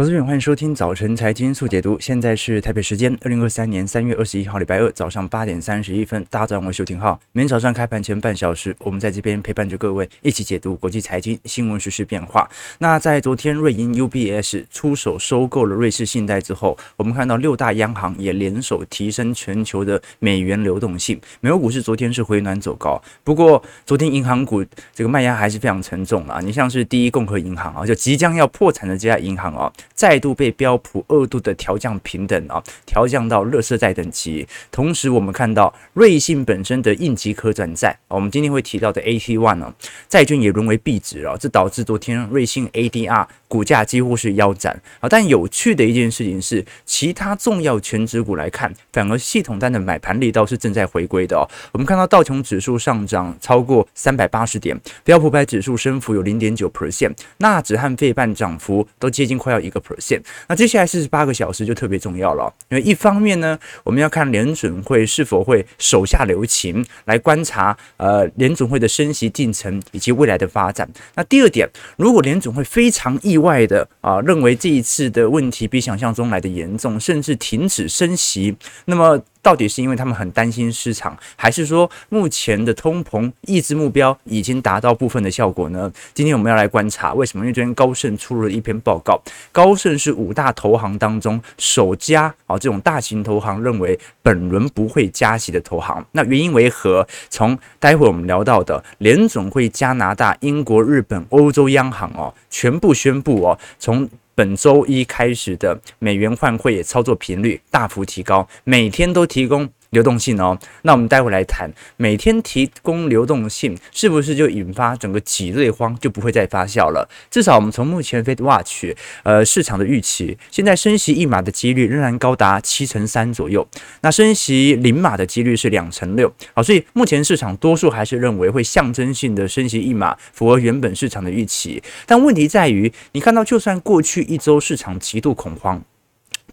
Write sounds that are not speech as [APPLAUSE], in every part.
投资朋友，欢迎收听早晨财经速解读。现在是台北时间二零二三年三月二十一号礼拜二早上八点三十一分。大家早上好，我是邱廷浩。每天早上开盘前半小时，我们在这边陪伴着各位一起解读国际财经新闻、时事变化。那在昨天瑞银 UBS 出手收购了瑞士信贷之后，我们看到六大央行也联手提升全球的美元流动性。美国股市昨天是回暖走高，不过昨天银行股这个卖压还是非常沉重啊。你像是第一共和银行啊，就即将要破产的这家银行啊。再度被标普二度的调降平等啊，调降到热色债等级。同时，我们看到瑞信本身的应急可转债，我们今天会提到的 AT One 呢，债券也沦为币值了，这导致昨天瑞信 ADR 股价几乎是腰斩啊。但有趣的一件事情是，其他重要全指股来看，反而系统单的买盘力道是正在回归的哦。我们看到道琼指数上涨超过三百八十点，标普五百指数升幅有零点九 percent，纳指和费半涨幅都接近快要一个 percent。那接下来四十八个小时就特别重要了，因为一方面呢，我们要看联准会是否会手下留情，来观察呃联准会的升息进程以及未来的发展。那第二点，如果联准会非常意意外的啊认为这一次的问题比想象中来的严重，甚至停止升息，那么。到底是因为他们很担心市场，还是说目前的通膨抑制目标已经达到部分的效果呢？今天我们要来观察为什么？因为昨天高盛出了一篇报告，高盛是五大投行当中首家啊，这种大型投行认为本轮不会加息的投行。那原因为何？从待会我们聊到的联总会、加拿大、英国、日本、欧洲央行哦，全部宣布哦，从本周一开始的美元换汇操作频率大幅提高，每天都提供。流动性哦，那我们待会来谈，每天提供流动性是不是就引发整个挤兑荒就不会再发酵了？至少我们从目前 f e Watch 呃市场的预期，现在升息一码的几率仍然高达七成三左右，那升息零码的几率是两成六，好，所以目前市场多数还是认为会象征性的升息一码，符合原本市场的预期。但问题在于，你看到就算过去一周市场极度恐慌，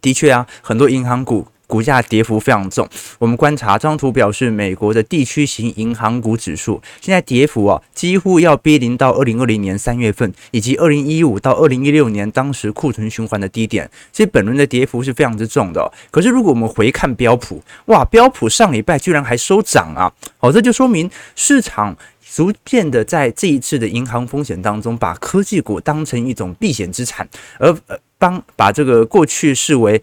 的确啊，很多银行股。股价跌幅非常重，我们观察这张图表示，美国的地区型银行股指数现在跌幅啊，几乎要逼临到二零二零年三月份以及二零一五到二零一六年当时库存循环的低点，所以本轮的跌幅是非常之重的。可是如果我们回看标普，哇，标普上礼拜居然还收涨啊！好，这就说明市场逐渐的在这一次的银行风险当中，把科技股当成一种避险资产，而呃帮把这个过去视为。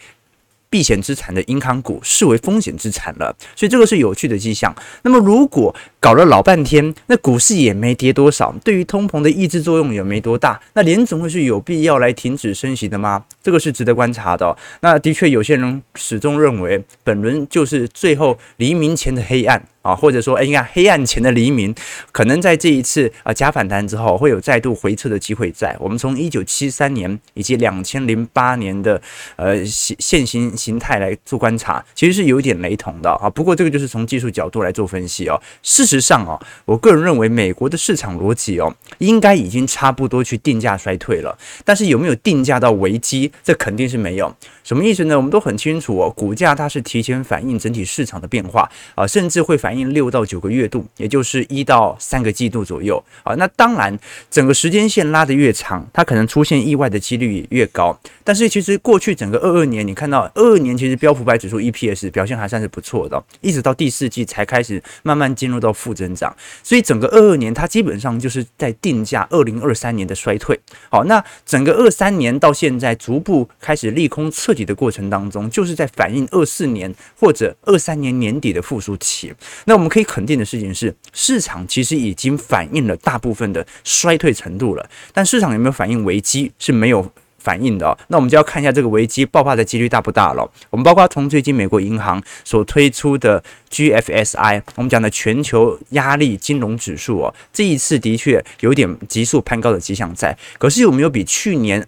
避险资产的银行股视为风险资产了，所以这个是有趣的迹象。那么如果搞了老半天，那股市也没跌多少，对于通膨的抑制作用也没多大，那联总会是有必要来停止升息的吗？这个是值得观察的。那的确有些人始终认为本轮就是最后黎明前的黑暗。啊，或者说，哎，你看黑暗前的黎明，可能在这一次啊假反弹之后，会有再度回撤的机会在。我们从一九七三年以及两千零八年的呃现现行形态来做观察，其实是有一点雷同的啊。不过这个就是从技术角度来做分析哦。事实上哦，我个人认为美国的市场逻辑哦，应该已经差不多去定价衰退了。但是有没有定价到危机？这肯定是没有。什么意思呢？我们都很清楚哦，股价它是提前反映整体市场的变化啊，甚至会反。反映六到九个月度，也就是一到三个季度左右啊。那当然，整个时间线拉得越长，它可能出现意外的几率也越高。但是其实过去整个二二年，你看到二二年其实标普百指数 EPS 表现还算是不错的，一直到第四季才开始慢慢进入到负增长。所以整个二二年它基本上就是在定价二零二三年的衰退。好，那整个二三年到现在逐步开始利空彻底的过程当中，就是在反映二四年或者二三年年底的复苏期。那我们可以肯定的事情是，市场其实已经反映了大部分的衰退程度了，但市场有没有反映危机是没有反映的哦。那我们就要看一下这个危机爆发的几率大不大了。我们包括从最近美国银行所推出的 GFSI，我们讲的全球压力金融指数哦，这一次的确有点急速攀高的迹象在，可是有没有比去年？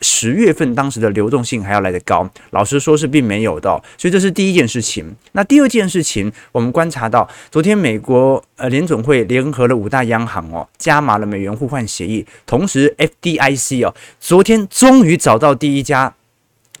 十月份当时的流动性还要来得高，老实说是并没有的，所以这是第一件事情。那第二件事情，我们观察到，昨天美国呃联总会联合了五大央行哦，加码了美元互换协议，同时 FDIC 哦，昨天终于找到第一家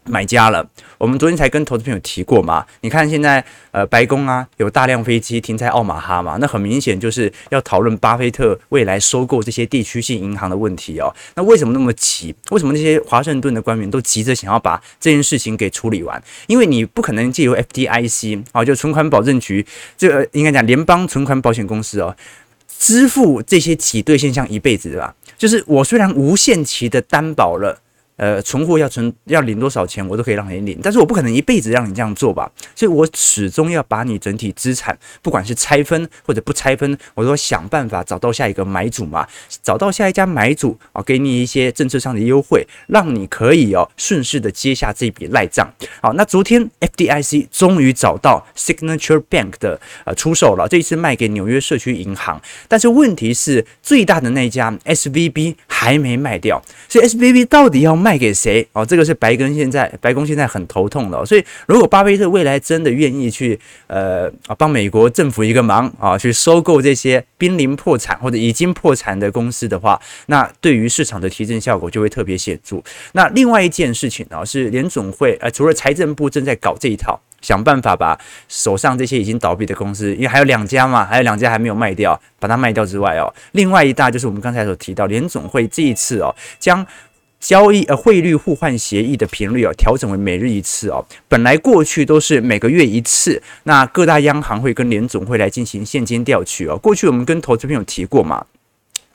买家了。我们昨天才跟投资朋友提过嘛，你看现在呃白宫啊有大量飞机停在奥马哈嘛，那很明显就是要讨论巴菲特未来收购这些地区性银行的问题哦。那为什么那么急？为什么那些华盛顿的官员都急着想要把这件事情给处理完？因为你不可能借由 FDIC 啊，就存款保证局，这个应该讲联邦存款保险公司哦，支付这些挤兑现象一辈子对吧？就是我虽然无限期的担保了。呃，存户要存要领多少钱，我都可以让你领，但是我不可能一辈子让你这样做吧，所以我始终要把你整体资产，不管是拆分或者不拆分，我都想办法找到下一个买主嘛，找到下一家买主啊，给你一些政策上的优惠，让你可以哦顺势的接下这笔赖账。好，那昨天 FDIC 终于找到 Signature Bank 的呃出售了，这一次卖给纽约社区银行，但是问题是最大的那家 SVB 还没卖掉，所以 SVB 到底要卖？卖给谁？哦，这个是白宫现在白宫现在很头痛的。所以，如果巴菲特未来真的愿意去呃啊帮美国政府一个忙啊，去收购这些濒临破产或者已经破产的公司的话，那对于市场的提振效果就会特别显著。那另外一件事情呢，是联总会呃，除了财政部正在搞这一套，想办法把手上这些已经倒闭的公司，因为还有两家嘛，还有两家还没有卖掉，把它卖掉之外哦，另外一大就是我们刚才所提到联总会这一次哦将。交易呃汇率互换协议的频率哦，调整为每日一次哦。本来过去都是每个月一次，那各大央行会跟联总会来进行现金调取哦。过去我们跟投资朋友提过嘛，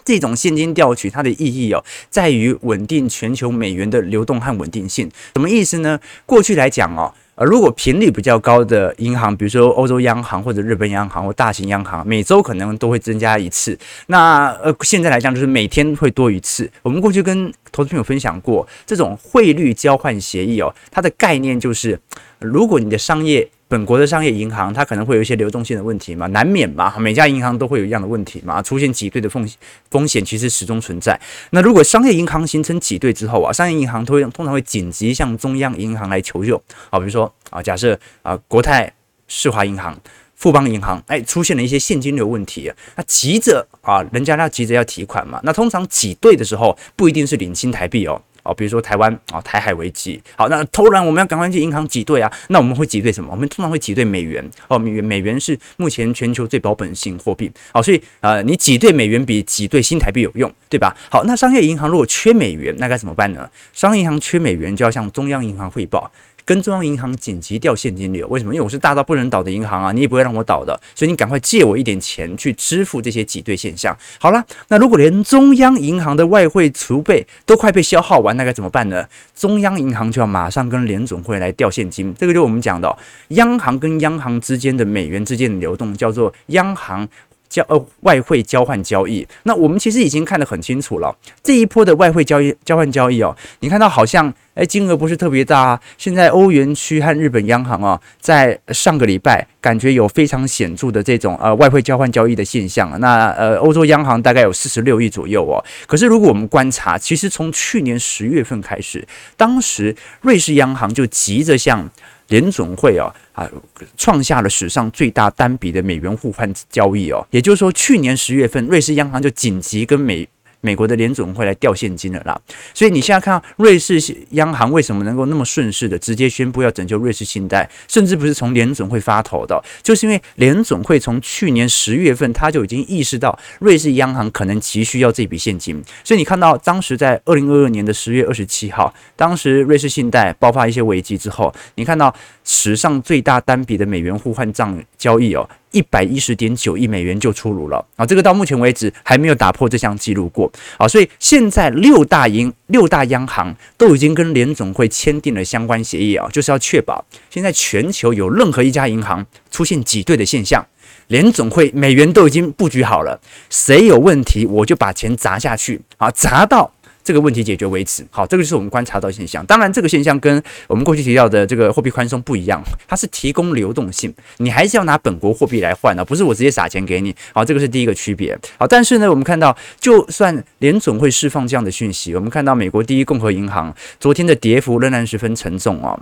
这种现金调取它的意义哦，在于稳定全球美元的流动和稳定性。什么意思呢？过去来讲哦。呃如果频率比较高的银行，比如说欧洲央行或者日本央行或大型央行，每周可能都会增加一次。那呃，现在来讲就是每天会多一次。我们过去跟投资朋友分享过，这种汇率交换协议哦，它的概念就是，如果你的商业本国的商业银行，它可能会有一些流动性的问题嘛，难免嘛，每家银行都会有一样的问题嘛，出现挤兑的风险，风险其实始终存在。那如果商业银行形成挤兑之后啊，商业银行通通常会紧急向中央银行来求救啊，比如说啊，假设啊，国泰世华银行、富邦银行，哎，出现了一些现金流问题，那急着啊，人家要急着要提款嘛，那通常挤兑的时候不一定是领新台币哦。哦，比如说台湾啊，台海危机，好，那突然我们要赶快去银行挤兑啊，那我们会挤兑什么？我们通常会挤兑美元哦，美元美元是目前全球最保本性货币，好，所以呃，你挤兑美元比挤兑新台币有用，对吧？好，那商业银行如果缺美元，那该怎么办呢？商业银行缺美元就要向中央银行汇报。跟中央银行紧急调现金流，为什么？因为我是大到不能倒的银行啊，你也不会让我倒的，所以你赶快借我一点钱去支付这些挤兑现象。好了，那如果连中央银行的外汇储备都快被消耗完，那该怎么办呢？中央银行就要马上跟联准会来调现金，这个就是我们讲的央行跟央行之间的美元之间的流动，叫做央行。交呃外汇交换交易，那我们其实已经看得很清楚了。这一波的外汇交易交换交易哦，你看到好像诶金额不是特别大啊。现在欧元区和日本央行啊，在上个礼拜感觉有非常显著的这种呃外汇交换交易的现象。那呃欧洲央行大概有四十六亿左右哦。可是如果我们观察，其实从去年十月份开始，当时瑞士央行就急着向联总会啊啊，创下了史上最大单笔的美元互换交易哦，也就是说，去年十月份，瑞士央行就紧急跟美。美国的联总会来调现金了啦，所以你现在看到瑞士央行为什么能够那么顺势的直接宣布要拯救瑞士信贷，甚至不是从联总会发头的，就是因为联总会从去年十月份他就已经意识到瑞士央行可能急需要这笔现金，所以你看到当时在二零二二年的十月二十七号，当时瑞士信贷爆发一些危机之后，你看到史上最大单笔的美元互换账交易哦。一百一十点九亿美元就出炉了啊！这个到目前为止还没有打破这项记录过啊！所以现在六大银、六大央行都已经跟联总会签订了相关协议啊，就是要确保现在全球有任何一家银行出现挤兑的现象，联总会美元都已经布局好了，谁有问题我就把钱砸下去啊，砸到。这个问题解决为止，好，这个就是我们观察到现象。当然，这个现象跟我们过去提到的这个货币宽松不一样，它是提供流动性，你还是要拿本国货币来换的，不是我直接撒钱给你。好，这个是第一个区别。好，但是呢，我们看到，就算联总会释放这样的讯息，我们看到美国第一共和银行昨天的跌幅仍然十分沉重哦。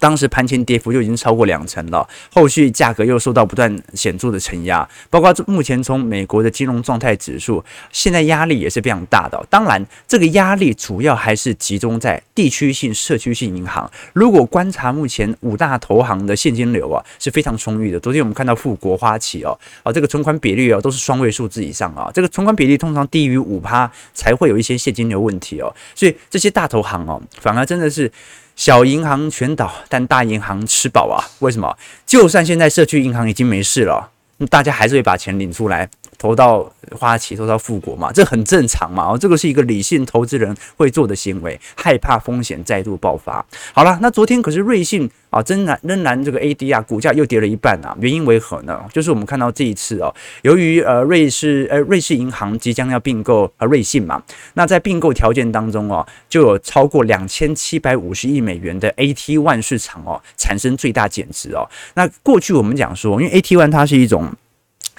当时盘前跌幅就已经超过两成了，后续价格又受到不断显著的承压，包括目前从美国的金融状态指数，现在压力也是非常大的。当然，这个压力主要还是集中在地区性、社区性银行。如果观察目前五大投行的现金流啊，是非常充裕的。昨天我们看到富国、花旗哦，啊，这个存款比率哦都是双位数字以上啊，这个存款比例通常低于五趴才会有一些现金流问题哦。所以这些大投行哦，反而真的是。小银行全倒，但大银行吃饱啊？为什么？就算现在社区银行已经没事了，大家还是会把钱领出来。投到花旗，投到富国嘛，这很正常嘛。哦，这个是一个理性投资人会做的行为，害怕风险再度爆发。好了，那昨天可是瑞信啊，仍然仍然这个 AD 啊，股价又跌了一半啊。原因为何呢？就是我们看到这一次哦，由于呃瑞士呃瑞士银行即将要并购呃瑞信嘛，那在并购条件当中哦，就有超过两千七百五十亿美元的 AT1 市场哦，产生最大减值哦。那过去我们讲说，因为 AT1 它是一种。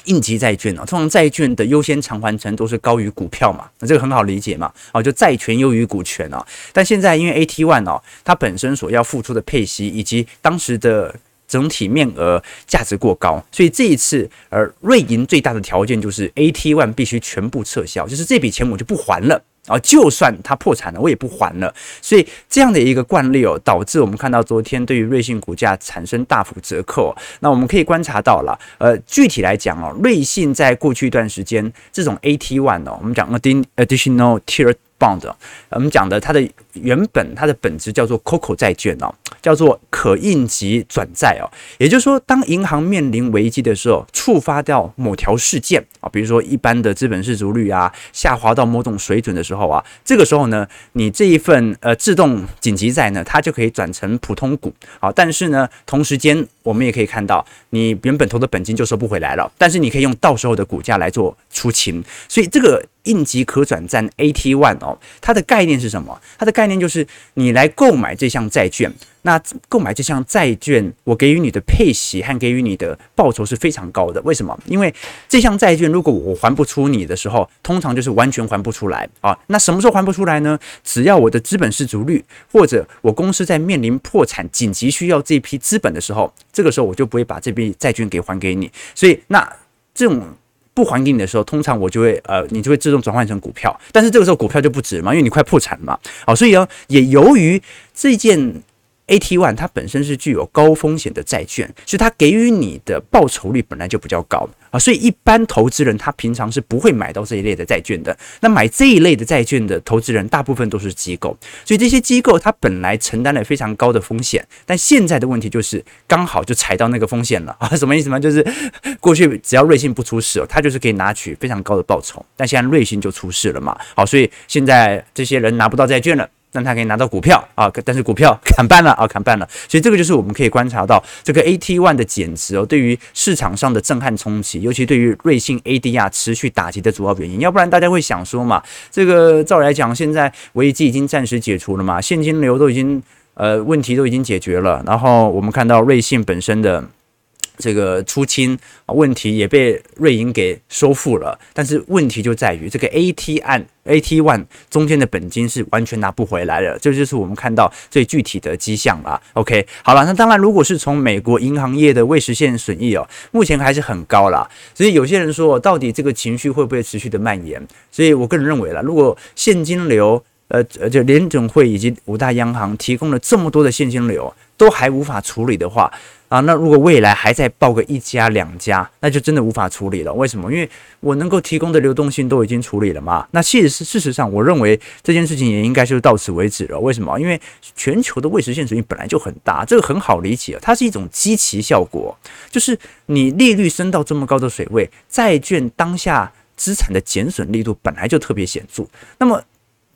应急债券啊，通常债券的优先偿还程度是高于股票嘛，那这个很好理解嘛，哦，就债权优于股权啊。但现在因为 AT One 哦，它本身所要付出的配息以及当时的整体面额价值过高，所以这一次呃，瑞银最大的条件就是 AT One 必须全部撤销，就是这笔钱我就不还了。啊，就算它破产了，我也不还了。所以这样的一个惯例哦，导致我们看到昨天对于瑞信股价产生大幅折扣。那我们可以观察到了，呃，具体来讲哦，瑞信在过去一段时间这种 AT1 哦，我们讲 Additional Tier Bond，我们讲的它的原本它的本质叫做 COCO 债券哦。叫做可应急转债哦，也就是说，当银行面临危机的时候，触发掉某条事件啊，比如说一般的资本市足率啊下滑到某种水准的时候啊，这个时候呢，你这一份呃自动紧急债呢，它就可以转成普通股啊。但是呢，同时间我们也可以看到，你原本投的本金就收不回来了，但是你可以用到时候的股价来做出清，所以这个。应急可转债 AT ONE 哦，它的概念是什么？它的概概念就是你来购买这项债券，那购买这项债券，我给予你的配息和给予你的报酬是非常高的。为什么？因为这项债券如果我还不出你的时候，通常就是完全还不出来啊。那什么时候还不出来呢？只要我的资本失足率或者我公司在面临破产紧急需要这批资本的时候，这个时候我就不会把这笔债券给还给你。所以那这种。不还给你的时候，通常我就会呃，你就会自动转换成股票，但是这个时候股票就不值嘛，因为你快破产了嘛。好，所以呢，也由于这件。AT1 它本身是具有高风险的债券，所以它给予你的报酬率本来就比较高啊，所以一般投资人他平常是不会买到这一类的债券的。那买这一类的债券的投资人大部分都是机构，所以这些机构它本来承担了非常高的风险，但现在的问题就是刚好就踩到那个风险了啊，什么意思呢？就是 [LAUGHS] 过去只要瑞信不出事，它就是可以拿取非常高的报酬，但现在瑞信就出事了嘛，好，所以现在这些人拿不到债券了。让他可以拿到股票啊，但是股票 [LAUGHS] 砍半了啊，砍半了，所以这个就是我们可以观察到这个 AT One 的减值哦，对于市场上的震撼冲击，尤其对于瑞信 ADR 持续打击的主要原因。要不然大家会想说嘛，这个照来讲，现在危机已经暂时解除了嘛，现金流都已经呃问题都已经解决了，然后我们看到瑞信本身的。这个出清问题也被瑞银给收复了，但是问题就在于这个 AT 案 AT One 中间的本金是完全拿不回来了，这就是我们看到最具体的迹象了。OK，好了，那当然，如果是从美国银行业的未实现损益哦，目前还是很高啦。所以有些人说，到底这个情绪会不会持续的蔓延？所以我个人认为啦，如果现金流呃，就联准会以及五大央行提供了这么多的现金流，都还无法处理的话。啊，那如果未来还在爆个一家两家，那就真的无法处理了。为什么？因为我能够提供的流动性都已经处理了嘛。那其实事实上，我认为这件事情也应该就到此为止了。为什么？因为全球的未实现水平本来就很大，这个很好理解，它是一种基期效果，就是你利率升到这么高的水位，债券当下资产的减损力度本来就特别显著。那么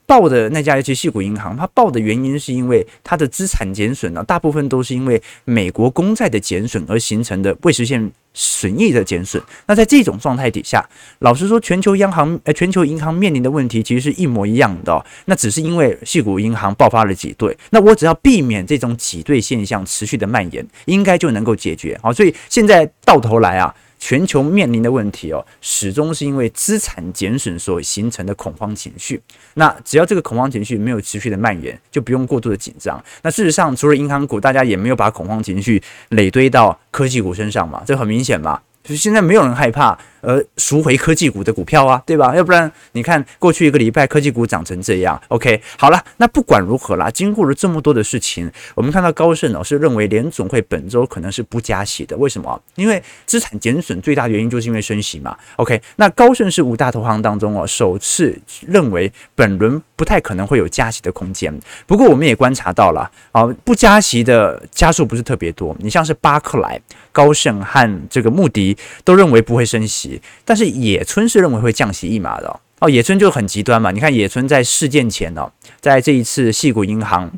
爆的那家尤其矽谷银行，它爆的原因是因为它的资产减损呢，大部分都是因为美国公债的减损而形成的未实现损益的减损。那在这种状态底下，老实说，全球央行呃，[LAUGHS] 全球银行面临的问题其实是一模一样的。那只是因为矽谷银行爆发了挤兑，那我只要避免这种挤兑现象持续的蔓延，应该就能够解决。好，所以现在到头来啊。全球面临的问题哦，始终是因为资产减损所形成的恐慌情绪。那只要这个恐慌情绪没有持续的蔓延，就不用过度的紧张。那事实上，除了银行股，大家也没有把恐慌情绪累堆到科技股身上嘛，这很明显嘛。就是现在没有人害怕。呃赎回科技股的股票啊，对吧？要不然你看过去一个礼拜科技股涨成这样，OK，好了，那不管如何啦，经过了这么多的事情，我们看到高盛老师认为联总会本周可能是不加息的，为什么？因为资产减损最大原因就是因为升息嘛，OK，那高盛是五大投行当中哦首次认为本轮不太可能会有加息的空间。不过我们也观察到了啊，不加息的家数不是特别多，你像是巴克莱、高盛和这个穆迪都认为不会升息。但是野村是认为会降息一码的哦，野村就很极端嘛。你看野村在事件前哦，在这一次细谷银行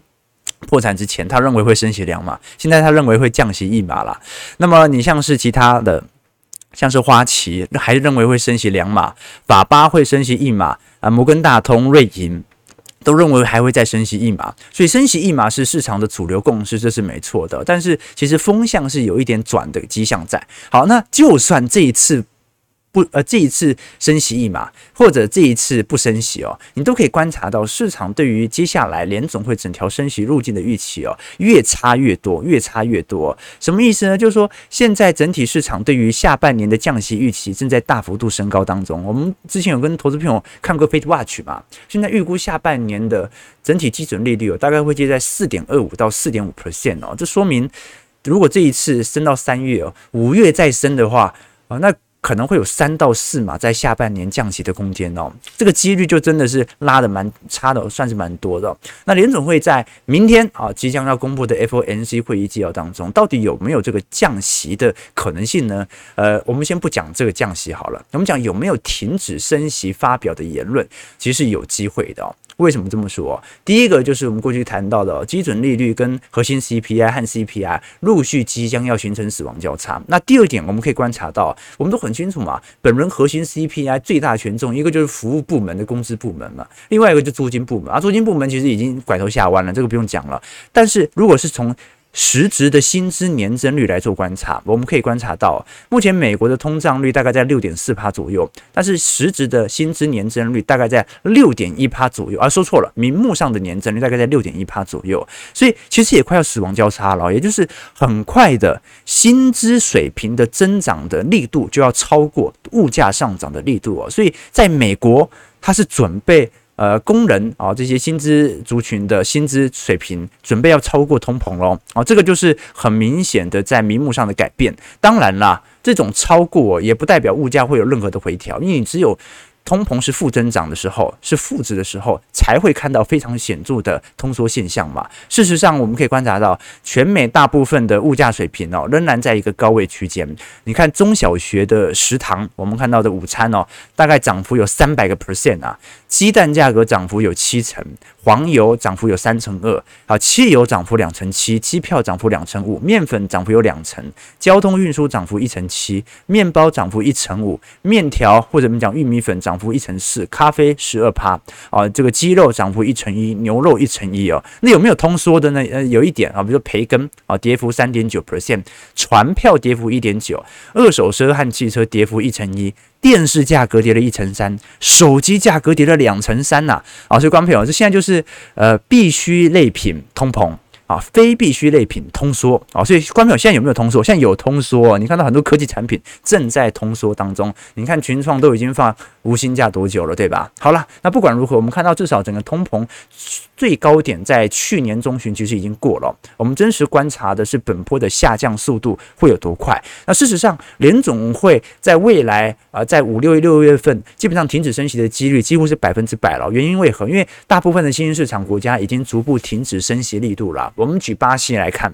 破产之前，他认为会升息两码，现在他认为会降息一码了。那么你像是其他的，像是花旗还认为会升息两码，法巴会升息一码啊，摩根大通、瑞银都认为还会再升息一码。所以升息一码是市场的主流共识，这是没错的。但是其实风向是有一点转的迹象在。好，那就算这一次。不，呃，这一次升息一码，或者这一次不升息哦，你都可以观察到市场对于接下来联总会整条升息路径的预期哦，越差越多，越差越多。什么意思呢？就是说，现在整体市场对于下半年的降息预期正在大幅度升高当中。我们之前有跟投资朋友看过 FedWatch 嘛，现在预估下半年的整体基准利率哦，大概会接在四点二五到四点五 percent 哦。这说明，如果这一次升到三月哦，五月再升的话啊，那。可能会有三到四码在下半年降息的空间哦，这个几率就真的是拉得蛮差的，算是蛮多的。那联总会在明天啊即将要公布的 FOMC 会议纪要当中，到底有没有这个降息的可能性呢？呃，我们先不讲这个降息好了，我们讲有没有停止升息发表的言论，其实是有机会的哦。为什么这么说？第一个就是我们过去谈到的基准利率跟核心 CPI 和 CPI 陆续即将要形成死亡交叉。那第二点，我们可以观察到，我们都很清楚嘛，本轮核心 CPI 最大权重一个就是服务部门的工资部门嘛，另外一个就租金部门啊，租金部门其实已经拐头下弯了，这个不用讲了。但是如果是从实质的薪资年增率来做观察，我们可以观察到，目前美国的通胀率大概在六点四趴左右，但是实质的薪资年增率大概在六点一趴左右。啊，说错了，名目上的年增率大概在六点一趴左右，所以其实也快要死亡交叉了，也就是很快的薪资水平的增长的力度就要超过物价上涨的力度哦，所以在美国，它是准备。呃，工人啊，这些薪资族群的薪资水平准备要超过通膨喽，啊，这个就是很明显的在名目上的改变。当然啦，这种超过也不代表物价会有任何的回调，因为你只有。通膨是负增长的时候，是负值的时候，才会看到非常显著的通缩现象嘛。事实上，我们可以观察到，全美大部分的物价水平哦，仍然在一个高位区间。你看中小学的食堂，我们看到的午餐哦，大概涨幅有三百个 percent 啊。鸡蛋价格涨幅有七成，黄油涨幅有三成二，啊，汽油涨幅两成七，机票涨幅两成五，面粉涨幅有两成，交通运输涨幅一成七，面包涨幅一成五，面条或者我们讲玉米粉涨幅一成四，咖啡十二趴，啊，这个鸡肉涨幅一成一，牛肉一成一哦。那有没有通缩的呢？呃，有一点啊，比如说培根啊，跌幅三点九 percent，船票跌幅一点九，二手车和汽车跌幅一成一。电视价格跌了一成三，手机价格跌了两成三呐！啊，所以观众朋友，这现在就是呃必需类品通膨啊，非必需类品通缩啊，所以观众朋友现在有没有通缩？现在有通缩，你看到很多科技产品正在通缩当中，你看群创都已经放无薪假多久了，对吧？好了，那不管如何，我们看到至少整个通膨最高点在去年中旬其实已经过了。我们真实观察的是本波的下降速度会有多快？那事实上，联总会在未来啊、在五六六月份基本上停止升息的几率几乎是百分之百了。原因为何？因为大部分的新兴市场国家已经逐步停止升息力度了。我们举巴西来看。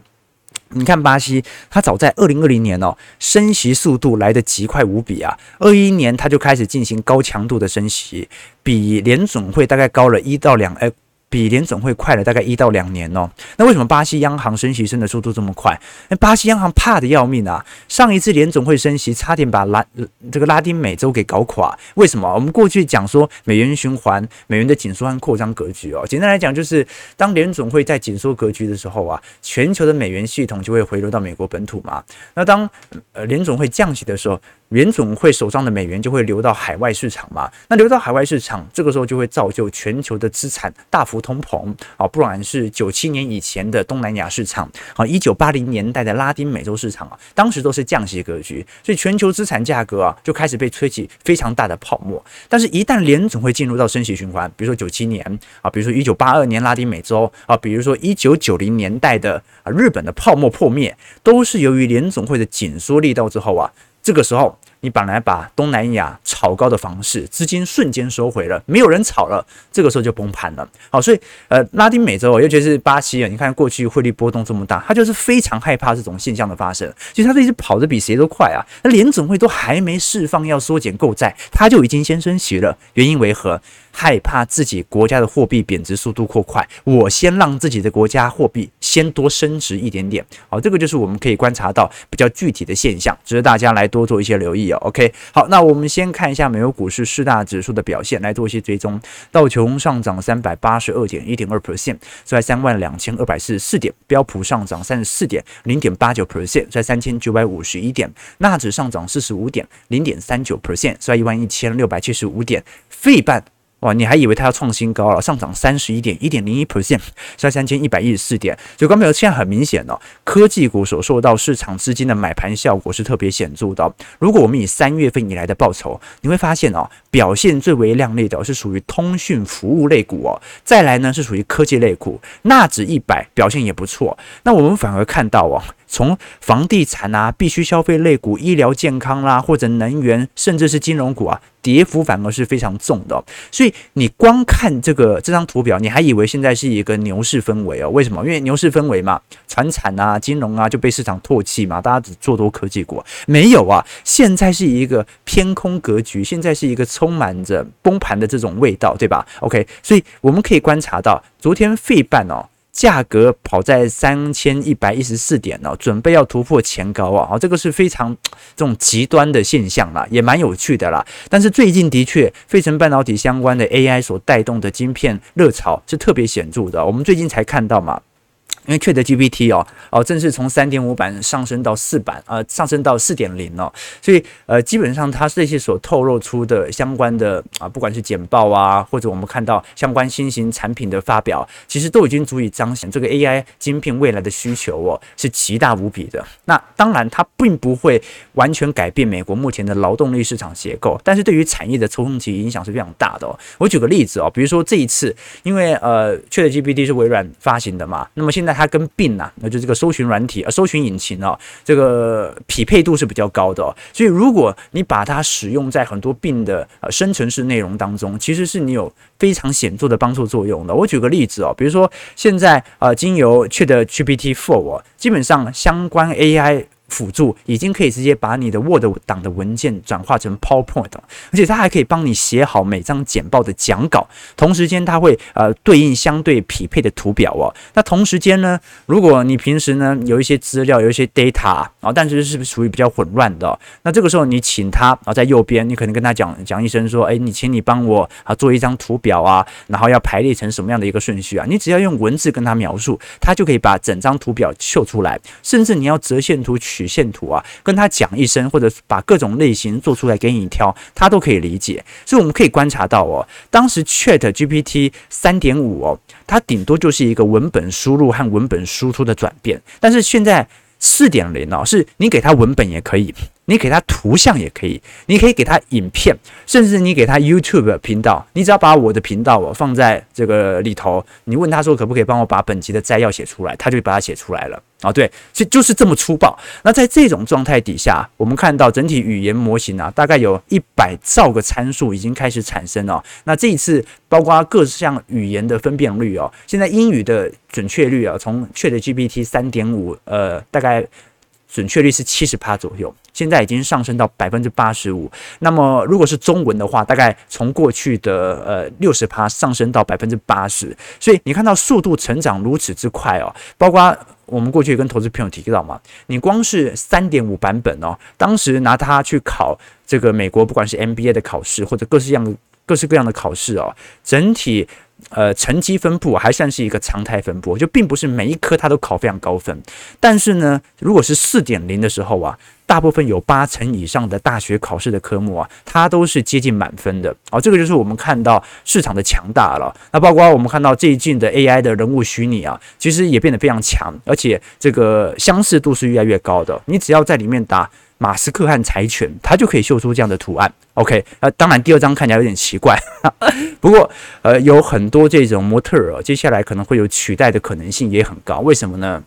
你看巴西，它早在二零二零年哦，升息速度来得极快无比啊！二一年它就开始进行高强度的升息，比联总会大概高了一到两哎，比联总会快了大概一到两年哦。那为什么巴西央行升息升的速度这么快？那巴西央行怕得要命啊！上一次联总会升息，差点把拉这个拉丁美洲给搞垮。为什么？我们过去讲说美元循环、美元的紧缩和扩张格局哦。简单来讲，就是当联总会在紧缩格局的时候啊，全球的美元系统就会回流到美国本土嘛。那当呃联总会降息的时候，联总会手上的美元就会流到海外市场嘛？那流到海外市场，这个时候就会造就全球的资产大幅通膨啊！不管是九七年以前的东南亚市场啊，一九八零年代的拉丁美洲市场啊，当时都是降息格局，所以全球资产价格啊就开始被吹起非常大的泡沫。但是，一旦联总会进入到升息循环，比如说九七年啊，比如说一九八二年拉丁美洲啊，比如说一九九零年代的啊日本的泡沫破灭，都是由于联总会的紧缩力道之后啊。这个时候，你本来把东南亚炒高的房市资金瞬间收回了，没有人炒了，这个时候就崩盘了。好，所以呃，拉丁美洲，尤其是巴西啊，你看过去汇率波动这么大，他就是非常害怕这种现象的发生。其实他这一直跑得比谁都快啊，那联总会都还没释放要缩减购债，他就已经先升息了。原因为何？害怕自己国家的货币贬值速度过快，我先让自己的国家货币先多升值一点点。好，这个就是我们可以观察到比较具体的现象，值得大家来多做一些留意哦。OK，好，那我们先看一下美国股市四大指数的表现，来做一些追踪。道琼上涨三百八十二点一点二 percent，在三万两千二百四十四点；标普上涨三十四点零点八九 percent，在三千九百五十一点；纳指上涨四十五点零点三九 percent，在一万一千六百七十五点；费半。哇，你还以为它要创新高了？上涨三十一点一点零一 percent，在三千一百一十四点。所以，观众朋友，现在很明显哦，科技股所受到市场资金的买盘效果是特别显著的。如果我们以三月份以来的报酬，你会发现哦，表现最为亮丽的是属于通讯服务类股哦，再来呢是属于科技类股，纳指一百表现也不错。那我们反而看到哦。从房地产啊、必须消费类股、医疗健康啦、或者能源，甚至是金融股啊，跌幅反而是非常重的。所以你光看这个这张图表，你还以为现在是一个牛市氛围哦？为什么？因为牛市氛围嘛，传产啊、金融啊就被市场唾弃嘛，大家只做多科技股。没有啊，现在是一个偏空格局，现在是一个充满着崩盘的这种味道，对吧？OK，所以我们可以观察到，昨天费半哦。价格跑在三千一百一十四点哦，准备要突破前高啊！好，这个是非常这种极端的现象啦，也蛮有趣的啦。但是最近的确，费城半导体相关的 AI 所带动的晶片热潮是特别显著的。我们最近才看到嘛。因为 ChatGPT 哦哦，正式从三点五版上升到四版，呃，上升到四点零哦，所以呃，基本上它这些所透露出的相关的啊，不管是简报啊，或者我们看到相关新型产品的发表，其实都已经足以彰显这个 AI 晶片未来的需求哦，是极大无比的。那当然，它并不会完全改变美国目前的劳动力市场结构，但是对于产业的冲击影响是非常大的哦。我举个例子哦，比如说这一次，因为呃，ChatGPT 是微软发行的嘛，那么现在。它跟 Bing 啊，那就这个搜寻软体啊，搜寻引擎哦，这个匹配度是比较高的哦。所以如果你把它使用在很多病的呃生成式内容当中，其实是你有非常显著的帮助作用的。我举个例子哦，比如说现在呃，经由 ChatGPT 4哦，基本上相关 AI。辅助已经可以直接把你的 Word 档的文件转化成 PowerPoint，而且它还可以帮你写好每张简报的讲稿。同时间，它会呃对应相对匹配的图表哦。那同时间呢，如果你平时呢有一些资料，有一些 data 啊，但是是属于比较混乱的，那这个时候你请他啊，在右边，你可能跟他讲讲一声说，哎，你请你帮我啊做一张图表啊，然后要排列成什么样的一个顺序啊？你只要用文字跟他描述，他就可以把整张图表秀出来，甚至你要折线图取。曲线图啊，跟他讲一声，或者把各种类型做出来给你挑，他都可以理解。所以我们可以观察到哦，当时 Chat GPT 三点五哦，它顶多就是一个文本输入和文本输出的转变，但是现在四点零哦，是你给它文本也可以，你给他图像也可以，你可以给他影片，甚至你给他 YouTube 频道，你只要把我的频道哦放在这个里头，你问他说可不可以帮我把本集的摘要写出来，他就把它写出来了。啊，对，就就是这么粗暴。那在这种状态底下，我们看到整体语言模型啊，大概有一百兆个参数已经开始产生了。那这一次，包括各项语言的分辨率哦，现在英语的准确率啊，从 ChatGPT 三点五，呃，大概准确率是七十趴左右。现在已经上升到百分之八十五。那么如果是中文的话，大概从过去的呃六十趴上升到百分之八十。所以你看到速度成长如此之快哦，包括我们过去跟投资朋友提到嘛，你光是三点五版本哦，当时拿它去考这个美国不管是 MBA 的考试或者各式样的各式各样的考试哦，整体。呃，成绩分布还算是一个常态分布，就并不是每一科它都考非常高分。但是呢，如果是四点零的时候啊，大部分有八成以上的大学考试的科目啊，它都是接近满分的。哦，这个就是我们看到市场的强大了。那包括我们看到最近的 AI 的人物虚拟啊，其实也变得非常强，而且这个相似度是越来越高的。你只要在里面打。马斯克和柴犬，它就可以秀出这样的图案。OK，呃，当然第二张看起来有点奇怪，[LAUGHS] 不过呃，有很多这种模特儿，接下来可能会有取代的可能性也很高。为什么呢？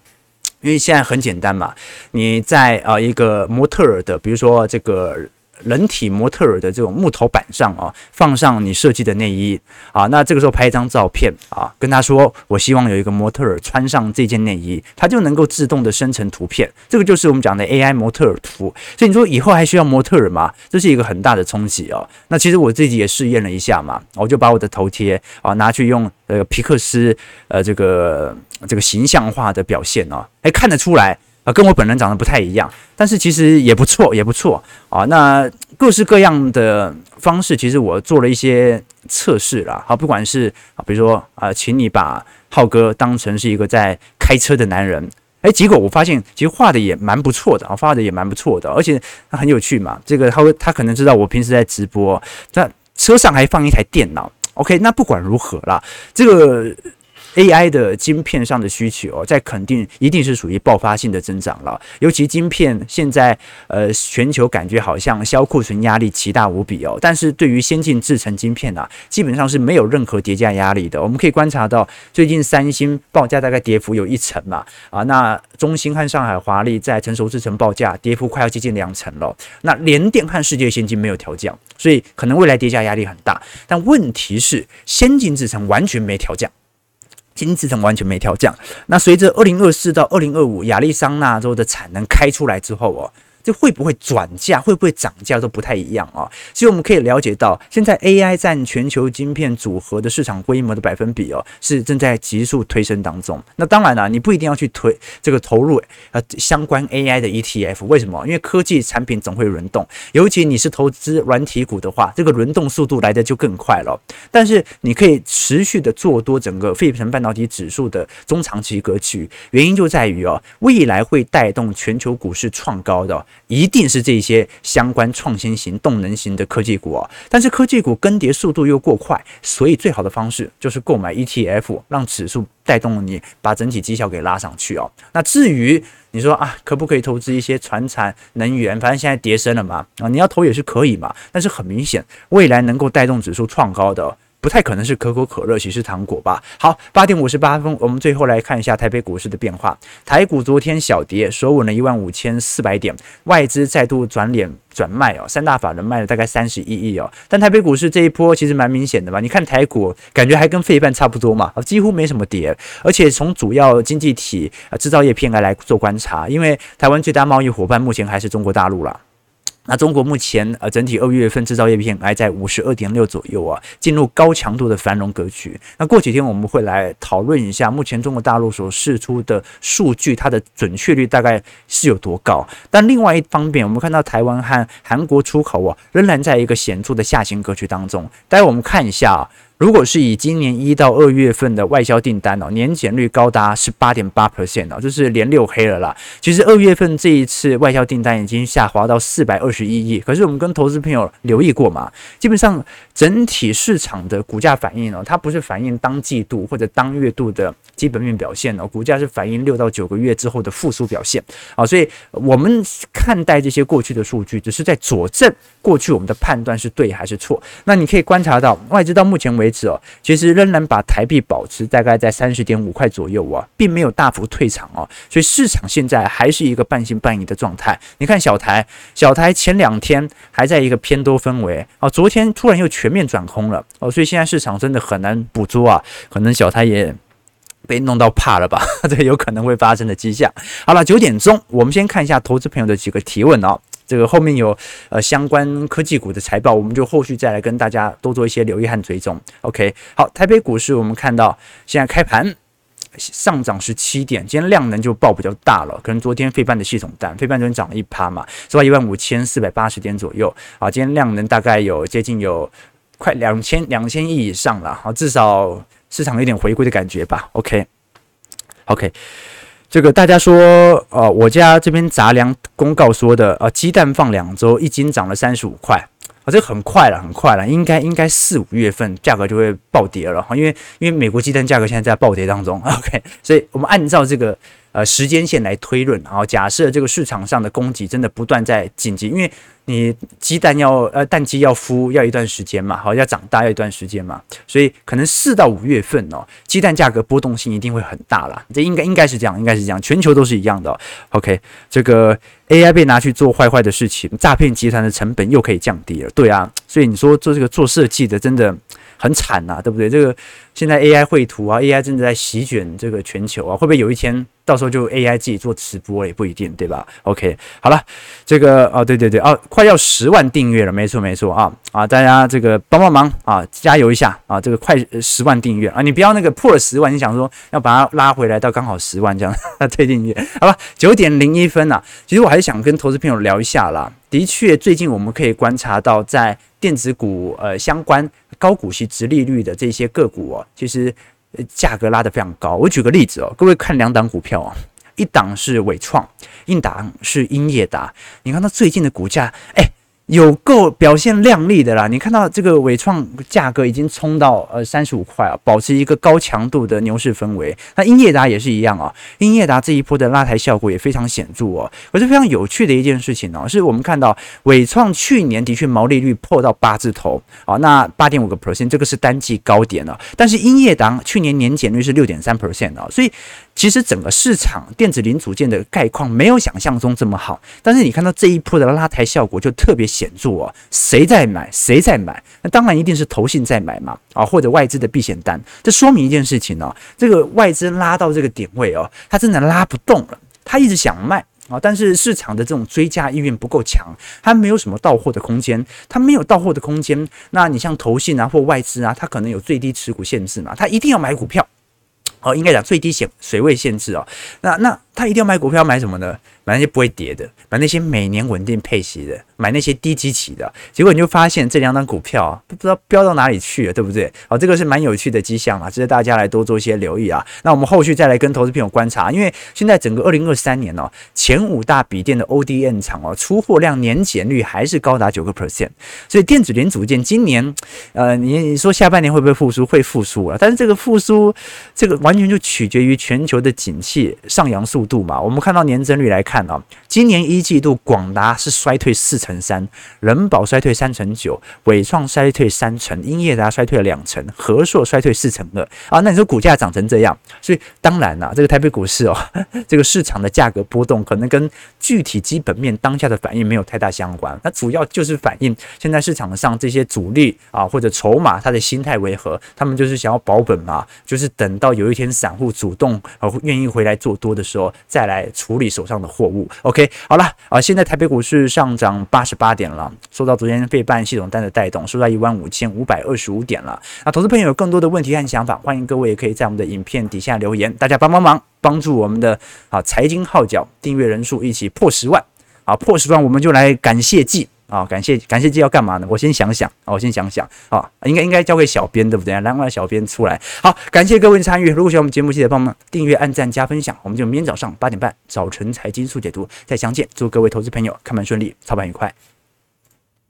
因为现在很简单嘛，你在啊、一个模特儿的，比如说这个。人体模特儿的这种木头板上啊，放上你设计的内衣啊，那这个时候拍一张照片啊，跟他说，我希望有一个模特儿穿上这件内衣，它就能够自动的生成图片。这个就是我们讲的 AI 模特儿图。所以你说以后还需要模特儿吗？这是一个很大的冲击哦。那其实我自己也试验了一下嘛，我就把我的头贴啊拿去用呃皮克斯呃这个这个形象化的表现哦，哎看得出来。跟我本人长得不太一样，但是其实也不错，也不错啊。那各式各样的方式，其实我做了一些测试啦。好，不管是啊，比如说啊，请你把浩哥当成是一个在开车的男人，哎，结果我发现其实画的也蛮不错的啊，画的也蛮不错的，而且他很有趣嘛。这个他会，他可能知道我平时在直播，在车上还放一台电脑。OK，那不管如何啦，这个。AI 的晶片上的需求，在肯定一定是属于爆发性的增长了。尤其晶片现在，呃，全球感觉好像销库存压力奇大无比哦。但是对于先进制程晶片啊，基本上是没有任何跌价压力的。我们可以观察到，最近三星报价大概跌幅有一成嘛，啊，那中芯和上海华丽在成熟制程报价跌幅快要接近两成了。那联电和世界先进没有调降，所以可能未来跌价压力很大。但问题是，先进制程完全没调降。金制程完全没调降，那随着二零二四到二零二五亚利桑那州的产能开出来之后哦。就会不会转价，会不会涨价都不太一样啊。所以我们可以了解到，现在 AI 占全球晶片组合的市场规模的百分比哦，是正在急速推升当中。那当然了，你不一定要去推这个投入呃相关 AI 的 ETF，为什么？因为科技产品总会轮动，尤其你是投资软体股的话，这个轮动速度来得就更快了。但是你可以持续的做多整个费城半导体指数的中长期格局，原因就在于哦，未来会带动全球股市创高的。一定是这些相关创新型、动能型的科技股哦，但是科技股更迭速度又过快，所以最好的方式就是购买 ETF，让指数带动你把整体绩效给拉上去哦。那至于你说啊，可不可以投资一些传产能源？反正现在跌升了嘛，啊，你要投也是可以嘛。但是很明显，未来能够带动指数创高的。不太可能是可口可乐、喜事糖果吧？好，八点五十八分，我们最后来看一下台北股市的变化。台股昨天小跌，收稳了一万五千四百点，外资再度转脸转卖哦，三大法人卖了大概三十一亿哦。但台北股市这一波其实蛮明显的吧？你看台股感觉还跟费半差不多嘛，几乎没什么跌。而且从主要经济体制造业片来来做观察，因为台湾最大贸易伙伴目前还是中国大陆啦。那中国目前呃整体二月份制造业 PMI 在五十二点六左右啊，进入高强度的繁荣格局。那过几天我们会来讨论一下，目前中国大陆所释出的数据，它的准确率大概是有多高？但另外一方面，我们看到台湾和韩国出口啊，仍然在一个显著的下行格局当中。待会我们看一下啊。如果是以今年一到二月份的外销订单哦，年减率高达十八点八 percent 哦，就是连六黑了啦。其实二月份这一次外销订单已经下滑到四百二一亿，可是我们跟投资朋友留意过嘛，基本上整体市场的股价反应哦，它不是反映当季度或者当月度的基本面表现哦，股价是反映六到九个月之后的复苏表现啊，所以我们看待这些过去的数据，只是在佐证过去我们的判断是对还是错。那你可以观察到外资到目前。为止哦，其实仍然把台币保持大概在三十点五块左右啊，并没有大幅退场哦，所以市场现在还是一个半信半疑的状态。你看小台，小台前两天还在一个偏多氛围哦，昨天突然又全面转空了哦，所以现在市场真的很难捕捉啊，可能小台也被弄到怕了吧，[LAUGHS] 这有可能会发生的迹象。好了，九点钟，我们先看一下投资朋友的几个提问哦。这个后面有呃相关科技股的财报，我们就后续再来跟大家多做一些留意和追踪。OK，好，台北股市我们看到现在开盘上涨十七点，今天量能就爆比较大了，可能昨天费半的系统单，费半昨天涨了一趴嘛，是吧一万五千四百八十点左右啊，今天量能大概有接近有快两千两千亿以上了，啊，至少市场有点回归的感觉吧。OK，OK。这个大家说，呃，我家这边杂粮公告说的，呃，鸡蛋放两周，一斤涨了三十五块，这很快了，很快了，应该应该四五月份价格就会暴跌了，因为因为美国鸡蛋价格现在在暴跌当中，OK，所以我们按照这个。呃，时间线来推论，然后假设这个市场上的供给真的不断在紧急，因为你鸡蛋要呃蛋鸡要孵要一段时间嘛，好要长大要一段时间嘛，所以可能四到五月份哦，鸡蛋价格波动性一定会很大啦。这应该应该是这样，应该是这样，全球都是一样的。OK，这个 AI 被拿去做坏坏的事情，诈骗集团的成本又可以降低了，对啊，所以你说做这个做设计的真的。很惨呐、对不对？这个现在 AI 绘图啊，AI 真的在席卷这个全球啊，会不会有一天到时候就 AI 自己做直播也不一定，对吧？OK，好了，这个哦，对对对，哦，快要十万订阅了，没错没错啊啊，大家这个帮帮忙啊，加油一下啊，这个快十万订阅啊，你不要那个破了十万，你想说要把它拉回来到刚好十万这样退订阅，好吧？九点零一分啊，其实我还是想跟投资朋友聊一下啦。的确，最近我们可以观察到，在电子股呃相关。高股息、直利率的这些个股哦，其实价格拉得非常高。我举个例子哦，各位看两档股票啊，一档是伟创，一档是英业达。你看它最近的股价，哎。有够表现亮丽的啦！你看到这个伟创价格已经冲到呃三十五块啊，保持一个高强度的牛市氛围。那英业达也是一样啊，英业达这一波的拉抬效果也非常显著哦。可是非常有趣的一件事情哦，是我们看到伟创去年的确毛利率破到八字头啊，那八点五个 percent 这个是单季高点了。但是英业达去年年减率是六点三 percent 啊，所以。其实整个市场电子零组件的概况没有想象中这么好，但是你看到这一波的拉抬效果就特别显著哦。谁在买？谁在买？那当然一定是投信在买嘛，啊，或者外资的避险单。这说明一件事情哦，这个外资拉到这个点位哦，它真的拉不动了，它一直想卖啊，但是市场的这种追加意愿不够强，它没有什么到货的空间，它没有到货的空间。那你像投信啊或外资啊，它可能有最低持股限制嘛，它一定要买股票。哦，应该讲最低限水位限制哦。那那他一定要买股票，买什么呢？买那些不会跌的，买那些每年稳定配息的，买那些低基期的。结果你就发现这两张股票，不知道飙到哪里去了，对不对？好，这个是蛮有趣的迹象啊，值得大家来多做一些留意啊。那我们后续再来跟投资朋友观察，因为现在整个二零二三年哦，前五大笔电的 ODM 厂哦，出货量年减率还是高达九个 percent，所以电子零组件今年，呃，你你说下半年会不会复苏？会复苏啊，但是这个复苏，这个完全就取决于全球的景气上扬速度嘛。我们看到年增率来看。啊，今年一季度广达是衰退四成三，人保衰退三成九，伟创衰退三成，英业达衰退了两成，和硕衰退四成二啊。那你说股价涨成这样，所以当然啦，这个台北股市哦，[LAUGHS] 这个市场的价格波动可能跟具体基本面当下的反应没有太大相关，那主要就是反映现在市场上这些主力啊或者筹码他的心态为何，他们就是想要保本嘛，就是等到有一天散户主动啊愿意回来做多的时候，再来处理手上的货物。OK，好了啊，现在台北股市上涨八八十八点了，受到昨天费半系统单的带动，收在一万五千五百二十五点了。那投资朋友有更多的问题和想法，欢迎各位也可以在我们的影片底下留言，大家帮帮忙，帮助我们的啊财经号角订阅人数一起破十万啊，破十万我们就来感谢季。啊、感谢感谢这要干嘛呢？我先想想，我先想想啊、应该应该交给小编对不对？来，让小编出来。好，感谢各位参与。如果喜欢我们节目，记得帮忙订阅、按赞、加分享。我们就明天早上八点半早晨财经速解读再相见。祝各位投资朋友开盘顺利，操盘愉快。